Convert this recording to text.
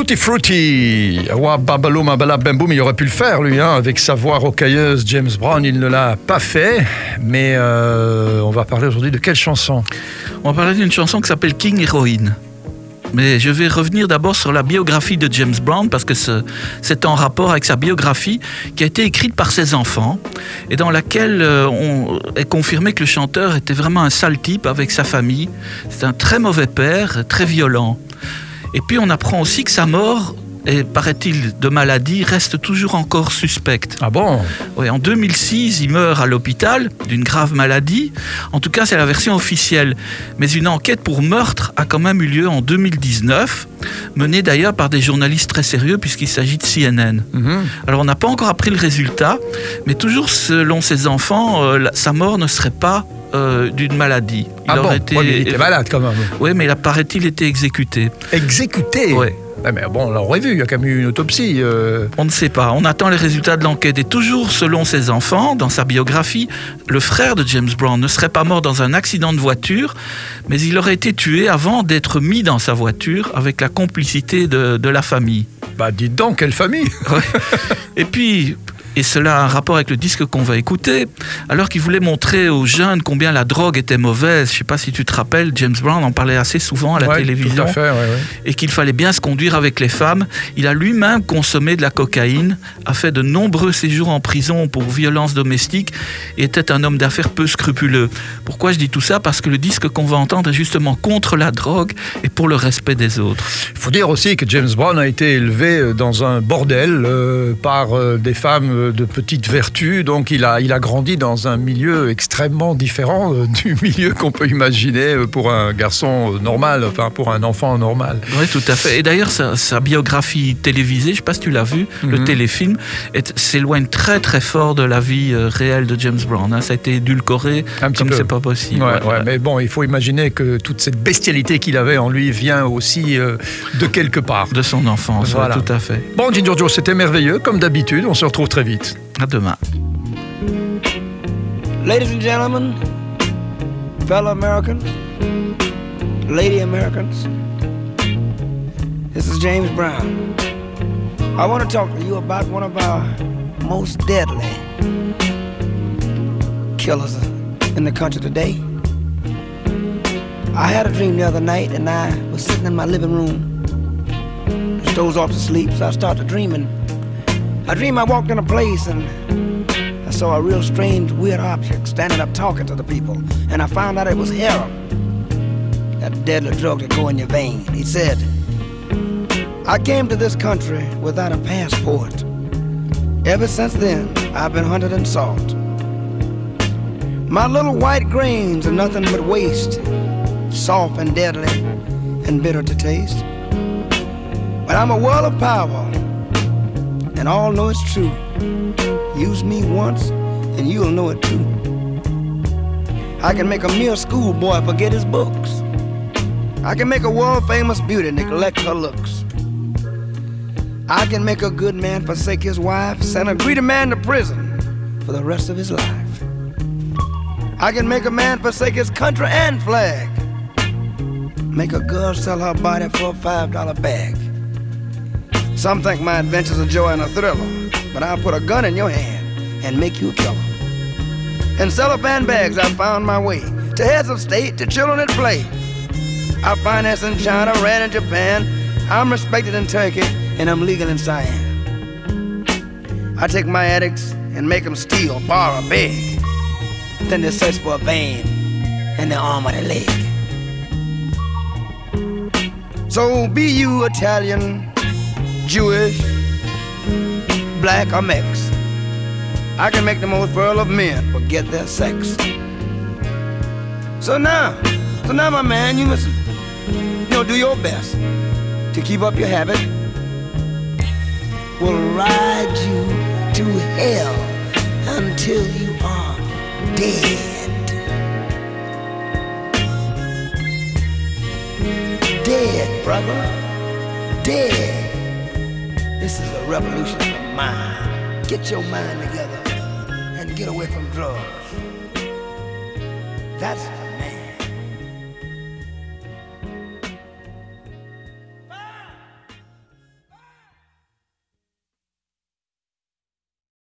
Tutti Frutti, Wa Babaloum Bamboum, il aurait pu le faire lui, hein, avec sa voix rocailleuse. James Brown, il ne l'a pas fait. Mais euh, on va parler aujourd'hui de quelle chanson? On va parler d'une chanson qui s'appelle King Heroine. Mais je vais revenir d'abord sur la biographie de James Brown parce que c'est en rapport avec sa biographie qui a été écrite par ses enfants et dans laquelle euh, on est confirmé que le chanteur était vraiment un sale type avec sa famille. C'est un très mauvais père, très violent. Et puis on apprend aussi que sa mort et paraît-il de maladie reste toujours encore suspecte. Ah bon? Oui, en 2006, il meurt à l'hôpital d'une grave maladie. En tout cas, c'est la version officielle. Mais une enquête pour meurtre a quand même eu lieu en 2019, menée d'ailleurs par des journalistes très sérieux puisqu'il s'agit de CNN. Mhm. Alors on n'a pas encore appris le résultat, mais toujours selon ses enfants, euh, sa mort ne serait pas euh, d'une maladie. Il ah bon été... il était malade quand même. Oui, mais il paraît-il, été exécuté. Exécuté Oui. Ah, mais bon, on l'aurait vu, il y a quand même eu une autopsie. Euh. On ne sait pas. On attend les résultats de l'enquête. Et toujours selon ses enfants, dans sa biographie, le frère de James Brown ne serait pas mort dans un accident de voiture, mais il aurait été tué avant d'être mis dans sa voiture avec la complicité de, de la famille. Bah dites donc, quelle famille Et puis, et cela a un rapport avec le disque qu'on va écouter, alors qu'il voulait montrer aux jeunes combien la drogue était mauvaise. Je ne sais pas si tu te rappelles, James Brown en parlait assez souvent à la télévision. et qu'il fallait bien se conduire avec les femmes. Il a lui-même consommé de la cocaïne, a fait de nombreux séjours en prison pour violence domestique et était un homme d'affaires peu scrupuleux. Pourquoi je dis tout ça? Parce que le disque qu'on va entendre est justement contre la drogue et pour le respect des autres. Il faut dire aussi que James Brown a été élevé dans un bordel euh, par euh, des femmes de petites vertus, donc il a, il a grandi dans un milieu extrêmement différent euh, du milieu qu'on peut imaginer euh, pour un garçon euh, normal, enfin pour un enfant normal. Oui, tout à fait. Et d'ailleurs, sa, biographie télévisée, je ne sais pas si tu l'as vu, le mhm. téléfilm, s'éloigne très très fort de la vie réelle de James Brown. Hein. Ça a été édulcoré un comme c'est pas possible. Ouais, Mais bon, il faut imaginer que toute cette bestialité qu'il avait en lui vient aussi de quelque part. De son enfance, voilà. tout à fait. Bon, Giorgio, c'était merveilleux, comme d'habitude. On se retrouve très vite. Vite. À demain. Ladies and gentlemen, fellow Americans, lady Americans, this is James Brown. I want to talk to you about one of our most deadly killers in the country today. I had a dream the other night and I was sitting in my living room, just dozed off to sleep, so I started dreaming I dreamed I walked in a place and I saw a real strange, weird object standing up talking to the people. And I found out it was heroin, that deadly drug that go in your vein. He said, I came to this country without a passport. Ever since then, I've been hunted and sought. My little white grains are nothing but waste, soft and deadly and bitter to taste. But I'm a world of power and all know it's true. Use me once, and you'll know it too. I can make a mere schoolboy forget his books. I can make a world famous beauty neglect her looks. I can make a good man forsake his wife, send a greedy man to prison for the rest of his life. I can make a man forsake his country and flag. Make a girl sell her body for a five dollar bag. Some think my adventure's are joy and a thriller, but I'll put a gun in your hand and make you a killer. In cellophane bags, I found my way to heads of state, to children at play. I finance in China, ran in Japan. I'm respected in Turkey, and I'm legal in Siam. I take my addicts and make them steal, borrow, beg. Then they search for a vein in the arm or the leg. So be you Italian, Jewish, black, or mixed. I can make the most virile of men forget their sex. So now, so now, my man, you must, you know, do your best to keep up your habit. We'll ride you to hell until you are dead. Dead, brother. Dead. This is a revolution of the mind. Get your mind together and get away from drugs. That's